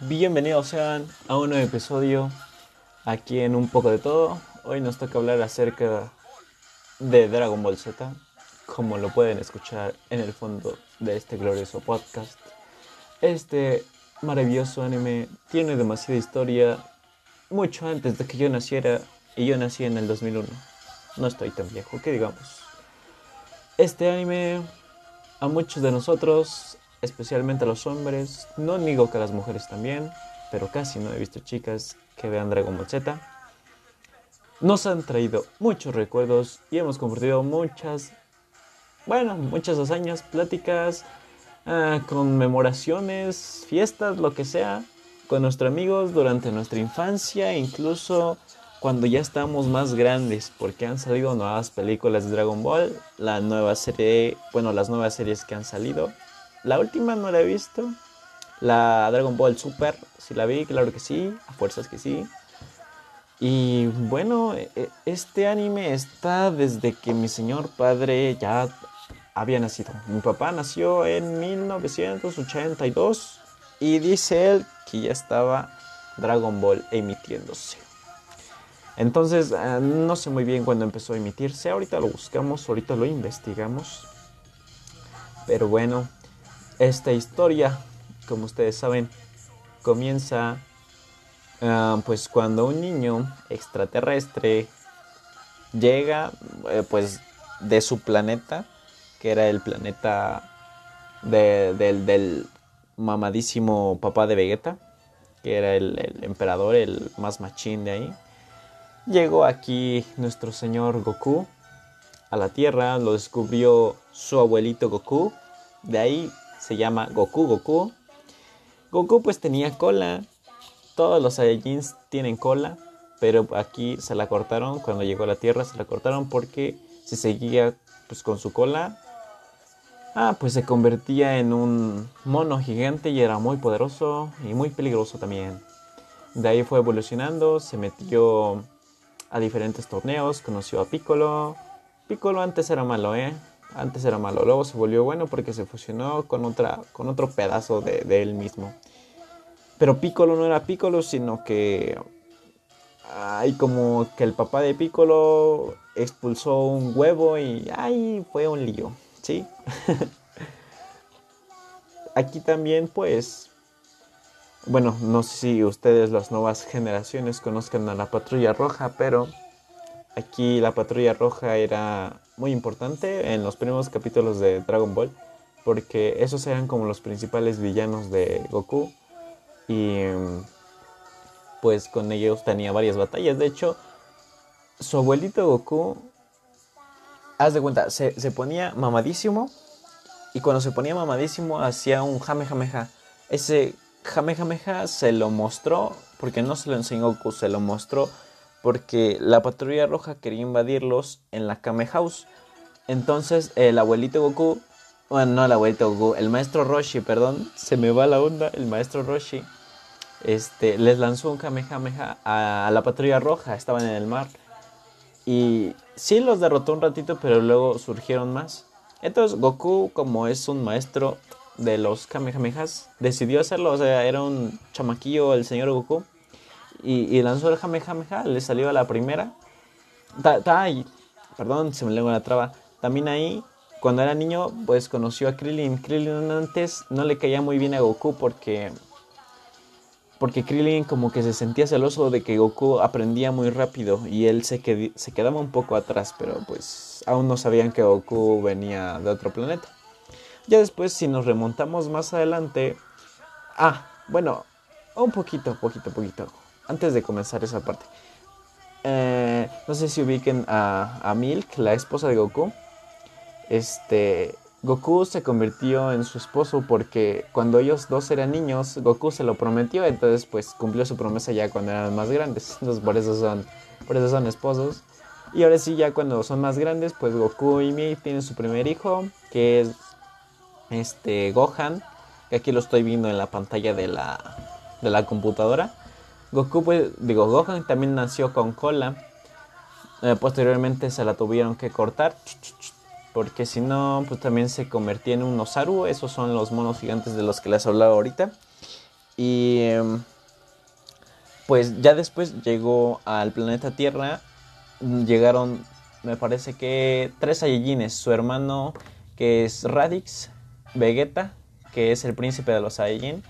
Bienvenidos sean a un nuevo episodio aquí en Un poco de todo. Hoy nos toca hablar acerca de Dragon Ball Z, como lo pueden escuchar en el fondo de este glorioso podcast. Este maravilloso anime tiene demasiada historia, mucho antes de que yo naciera, y yo nací en el 2001. No estoy tan viejo, que digamos. Este anime a muchos de nosotros especialmente a los hombres. No digo que a las mujeres también, pero casi no he visto chicas que vean Dragon Ball Z. Nos han traído muchos recuerdos y hemos compartido muchas, bueno, muchas hazañas, pláticas, uh, conmemoraciones, fiestas, lo que sea, con nuestros amigos durante nuestra infancia, incluso cuando ya estamos más grandes, porque han salido nuevas películas de Dragon Ball, la nueva serie, bueno, las nuevas series que han salido, la última no la he visto. La Dragon Ball Super, si la vi, claro que sí, a fuerzas que sí. Y bueno, e, e, este anime está desde que mi señor padre ya había nacido. Mi papá nació en 1982 y dice él que ya estaba Dragon Ball emitiéndose. Entonces, eh, no sé muy bien cuándo empezó a emitirse. Ahorita lo buscamos, ahorita lo investigamos. Pero bueno, esta historia, como ustedes saben, comienza ah, pues cuando un niño extraterrestre llega eh, pues de su planeta, que era el planeta del mamadísimo papá de Vegeta, que era el, el emperador, el más machín de ahí. Llegó aquí nuestro señor Goku a la Tierra, lo descubrió su abuelito Goku. De ahí se llama Goku Goku. Goku pues tenía cola. Todos los Saiyajins tienen cola, pero aquí se la cortaron cuando llegó a la Tierra, se la cortaron porque si seguía pues con su cola, ah, pues se convertía en un mono gigante y era muy poderoso y muy peligroso también. De ahí fue evolucionando, se metió a diferentes torneos, conoció a Piccolo. Piccolo antes era malo, ¿eh? Antes era malo, luego se volvió bueno porque se fusionó con, otra, con otro pedazo de, él mismo. Pero Piccolo no era Piccolo, sino que hay como que el papá de Piccolo expulsó un huevo y ay, fue un lío, ¿sí? Aquí también pues bueno, no sé si ustedes las nuevas generaciones conozcan a la Patrulla Roja, pero aquí la Patrulla Roja era muy importante en los primeros capítulos de Dragon Ball, porque esos eran como los principales villanos de Goku y pues con ellos tenía varias batallas. De hecho, su abuelito Goku, haz de cuenta, se, ponía mamadísimo y cuando se ponía mamadísimo hacía un Jamejameja. Ese Jamejameja se lo mostró, porque no se lo enseñó Goku, se lo mostró porque la patrulla roja quería invadirlos en la Kame. Entonces el abuelito Goku, bueno, no el abuelito Goku, el maestro Roshi, perdón, se me va la onda, el maestro Roshi, este, les lanzó un Kamehameha a, a la patrulla roja, estaban en el mar. Y sí los derrotó un ratito, pero luego surgieron más. Entonces Goku, como es un maestro de los Kamehamehas, decidió hacerlo, o sea, era un chamaquillo el señor Goku y, lanzó el Jamejameja, le salió a la primera. perdón, se me lengua la traba. También ahí, cuando era niño, pues conoció a Krillin. Krillin antes no le caía muy bien a Goku porque porque Krillin como que se sentía celoso de que Goku aprendía muy rápido y él se, se quedaba un poco atrás, pero pues aún no sabían que Goku venía de otro planeta. Ya después, si nos remontamos más adelante, ah, bueno, un poquito, poquito, poquito antes de comenzar esa parte. Eh, no sé si ubiquen a, Milk, la esposa de Goku. Este, Goku se convirtió en su esposo porque cuando ellos dos eran niños, Goku se lo prometió, entonces pues cumplió su promesa ya cuando eran más grandes. Entonces por eso son, por eso son esposos. Y ahora sí, ya cuando son más grandes, pues Goku y Milk tienen su primer hijo, que es este Gohan, aquí lo estoy viendo en la pantalla de la, de la computadora. Goku, pues, digo, Gohan también nació con cola. Eh, posteriormente se la tuvieron que cortar. Porque si no, pues también se convertía en un Osaru. Esos son los monos gigantes de los que les hablaba ahorita. Y em, pues ya después llegó al planeta Tierra. Llegaron, me parece que tres Saiyajines. Su hermano, que es Radix, Vegeta, que es el príncipe de los Saiyajin,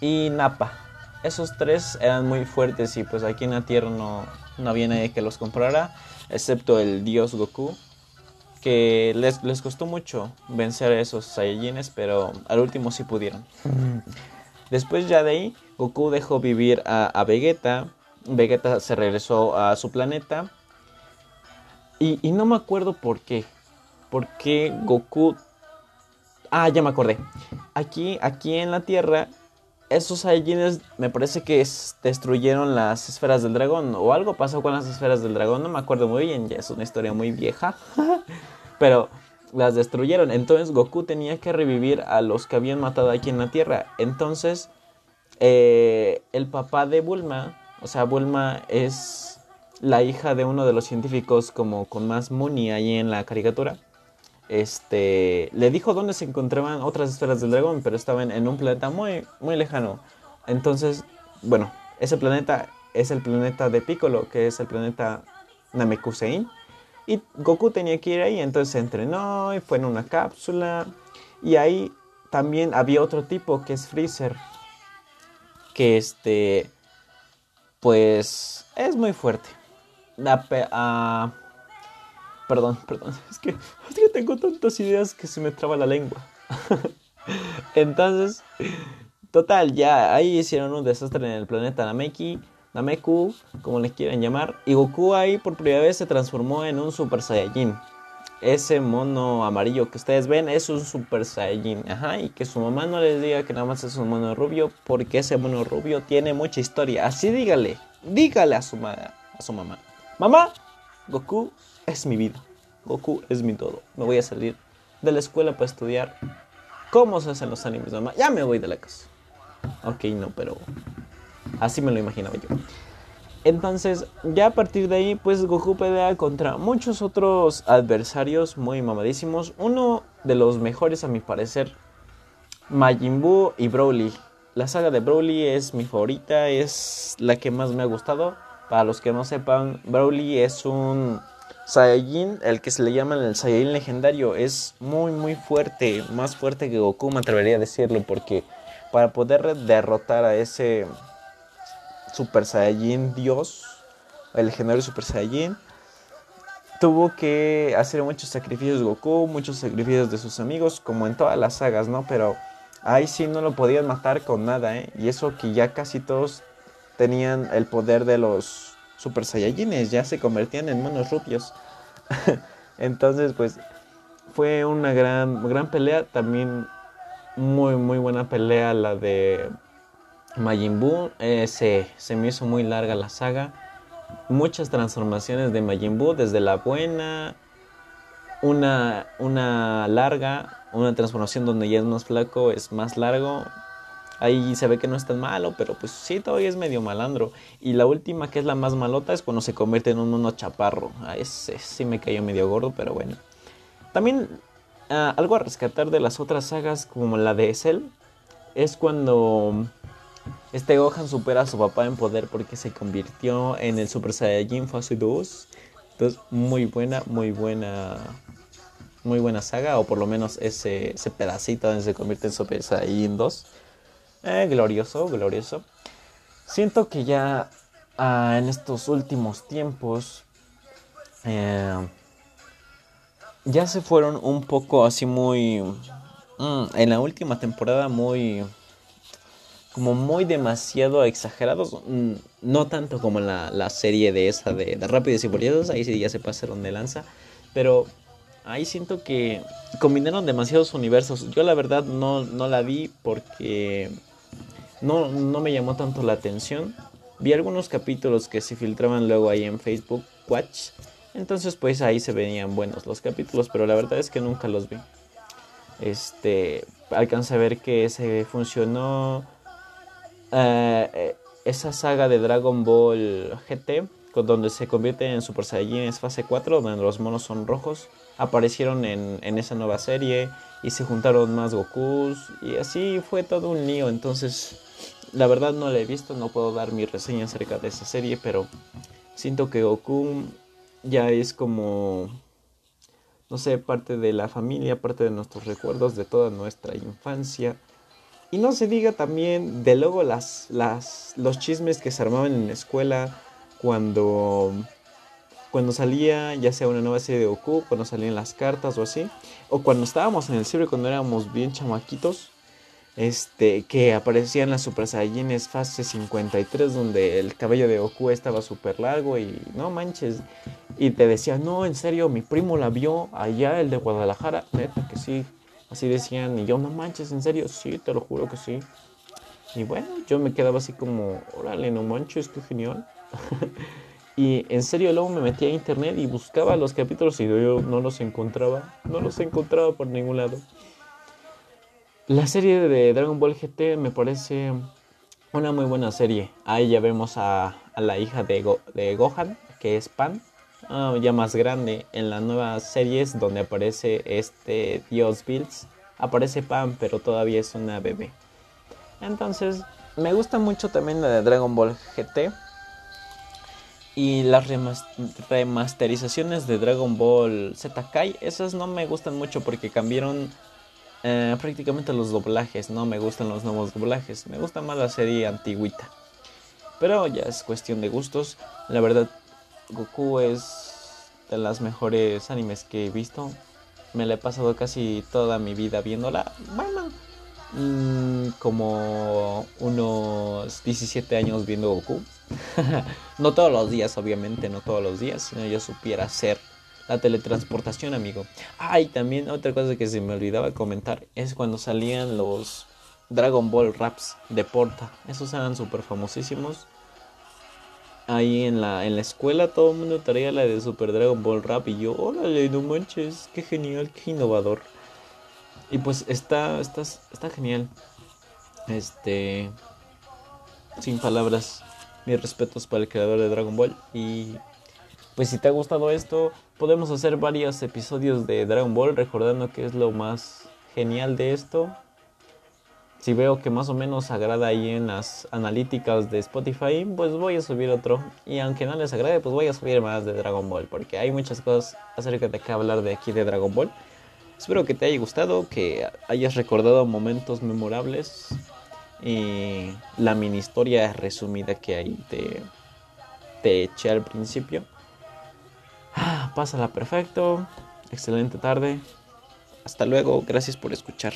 y Nappa. Esos tres eran muy fuertes y pues aquí en la Tierra no, no había nadie que los comprara, excepto el dios Goku, que les, les costó mucho vencer a esos Saiyajines, pero al último sí pudieron. Después ya de ahí, Goku dejó vivir a, Vegeta, Vegeta se regresó a su planeta, y, y no me acuerdo por qué, por qué Goku... Ah, ya me acordé. Aquí, aquí en la Tierra esos Saiyajines me parece que destruyeron las esferas del dragón o algo pasó con las esferas del dragón, no me acuerdo muy bien, ya es una historia muy vieja, pero las destruyeron. Entonces Goku tenía que revivir a los que habían matado aquí en la Tierra. Entonces eh, el papá de Bulma, o sea, Bulma es la hija de uno de los científicos como con más money ahí en la caricatura este, le dijo dónde se encontraban otras esferas del dragón, pero estaban en un planeta muy, muy lejano. Entonces, bueno, ese planeta es el planeta de Piccolo, que es el planeta Namekusein. Y Goku tenía que ir ahí, entonces se entrenó y fue en una cápsula. Y ahí también había otro tipo que es Freezer. Que este, pues, es muy fuerte. La, Perdón, perdón. Es que, tengo tantas ideas que se me traba la lengua. Entonces, total, ya ahí hicieron un desastre en el planeta Nameki, Nameku, como les quieran llamar. Y Goku ahí por primera vez se transformó en un Super Saiyajin. Ese mono amarillo que ustedes ven es un Super Saiyajin. Ajá, y que su mamá no les diga que nada más es un mono rubio, porque ese mono rubio tiene mucha historia. Así dígale, dígale a su, a su mamá. Mamá, Goku es mi vida. Goku es mi todo. Me voy a salir de la escuela para estudiar cómo se hacen los animes, mamá. Ya me voy de la casa. Ok, no, pero así me lo imaginaba yo. Entonces, ya a partir de ahí, pues Goku pelea contra muchos otros adversarios muy mamadísimos. Uno de los mejores, a mi parecer, Majin Buu y Broly. La saga de Broly es mi favorita, es la que más me ha gustado. Para los que no sepan, Broly es un Saiyajin, el que se le llama el Saiyajin legendario, es muy muy fuerte, más fuerte que Goku, me atrevería a decirlo, porque para poder derrotar a ese Super Saiyajin Dios, el legendario Super Saiyajin, tuvo que hacer muchos sacrificios Goku, muchos sacrificios de sus amigos, como en todas las sagas, ¿no? Pero ahí sí no lo podían matar con nada, ¿eh? Y eso que ya casi todos tenían el poder de los Super Saiyajines, ya se convertían en monos rupios. Entonces, pues fue una gran, gran pelea. También muy, muy buena pelea la de Majin Buu. Eh, se, se, me hizo muy larga la saga. Muchas transformaciones de Majin Buu, desde la buena, una, una larga, una transformación donde ya es más flaco, es más largo, Ahí se ve que no es tan malo, pero pues sí, todavía es medio malandro. Y la última, que es la más malota, es cuando se convierte en un mono chaparro. A ese sí me cayó medio gordo, pero bueno. También ah, algo a rescatar de las otras sagas, como la de Cell, es cuando este Gohan supera a su papá en poder porque se convirtió en el Super Saiyajin Fase 2. Entonces, muy buena, muy buena. Muy buena saga, o por lo menos ese, ese pedacito donde se convierte en Super Saiyajin 2 eh, glorioso, glorioso. Siento que ya ah, en estos últimos tiempos eh, ya se fueron un poco así muy... Mm, en la última temporada muy... Como muy demasiado exagerados. Mm, no tanto como la, la serie de esa de, de Rápidos y Furiosos. Ahí sí ya se pasaron de lanza. Pero ahí siento que combinaron demasiados universos. Yo la verdad no, no la vi porque no, no me llamó tanto la atención. Vi algunos capítulos que se filtraban luego ahí en Facebook Watch. Entonces pues ahí se venían buenos los capítulos, pero la verdad es que nunca los vi. Este, alcancé a ver que se funcionó eh, esa saga de Dragon Ball GT, donde se convierte en Super Saiyajin es fase 4, donde los monos son rojos. Aparecieron en, en esa nueva serie y se juntaron más Gokus y así fue todo un lío. Entonces La verdad no la he visto, no puedo dar mi reseña acerca de esa serie, pero siento que Goku ya es como, no sé, parte de la familia, parte de nuestros recuerdos de toda nuestra infancia. Y no se diga también de luego las, las, los chismes que se armaban en la escuela cuando, cuando salía ya sea una nueva serie de Goku, cuando salían las cartas o así, o cuando estábamos en el ciber cuando éramos bien chamaquitos este, que aparecían las Super Saiyajines fase 53, donde el cabello de Goku estaba súper largo y no manches. Y te decían, no, en serio, mi primo la vio allá, el de Guadalajara. Neta, que sí. Así decían, y yo, no manches, en serio, sí, te lo juro que sí. Y bueno, yo me quedaba así como, órale, no manches, qué genial. y en serio, luego me metí a internet y buscaba los capítulos y yo no los encontraba. No los encontraba por ningún lado. La serie de Dragon Ball GT me parece una muy buena serie. Ahí ya vemos a, la hija de, de, Gohan, que es Pan, ah, ya más grande. En las nuevas series donde aparece este Dios Bills, aparece Pan, pero todavía es una bebé. Entonces, me gusta mucho también la de Dragon Ball GT. Y las remasterizaciones de Dragon Ball Z Kai, esas no me gustan mucho porque cambiaron eh, prácticamente los doblajes, no me gustan los nuevos doblajes, me gusta más la serie antigüita. Pero ya es cuestión de gustos. La verdad, Goku es de las mejores animes que he visto. Me la he pasado casi toda mi vida viéndola. Bueno, mm, como unos 17 años viendo Goku. no todos los días, obviamente, no todos los días, sino yo supiera ser la teletransportación, amigo. Ah, y también otra cosa que se me olvidaba comentar es cuando salían los Dragon Ball Raps de Porta. Esos eran súper famosísimos. Ahí en la, en la escuela todo el mundo traía la de Super Dragon Ball Rap y yo, órale, no manches, qué genial, qué innovador. Y pues está, está, está genial. Este, sin palabras, mis respetos para el creador de Dragon Ball y pues si te ha gustado esto, podemos hacer varios episodios de Dragon Ball recordando que es lo más genial de esto. Si veo que más o menos agrada ahí en las analíticas de Spotify, pues voy a subir otro. Y aunque no les agrade, pues voy a subir más de Dragon Ball, porque hay muchas cosas acerca de qué hablar de aquí de Dragon Ball. Espero que te haya gustado, que hayas recordado momentos memorables y la mini historia resumida que ahí te, te eché al principio. Pásala perfecto. Excelente tarde. Hasta luego. Gracias por escuchar.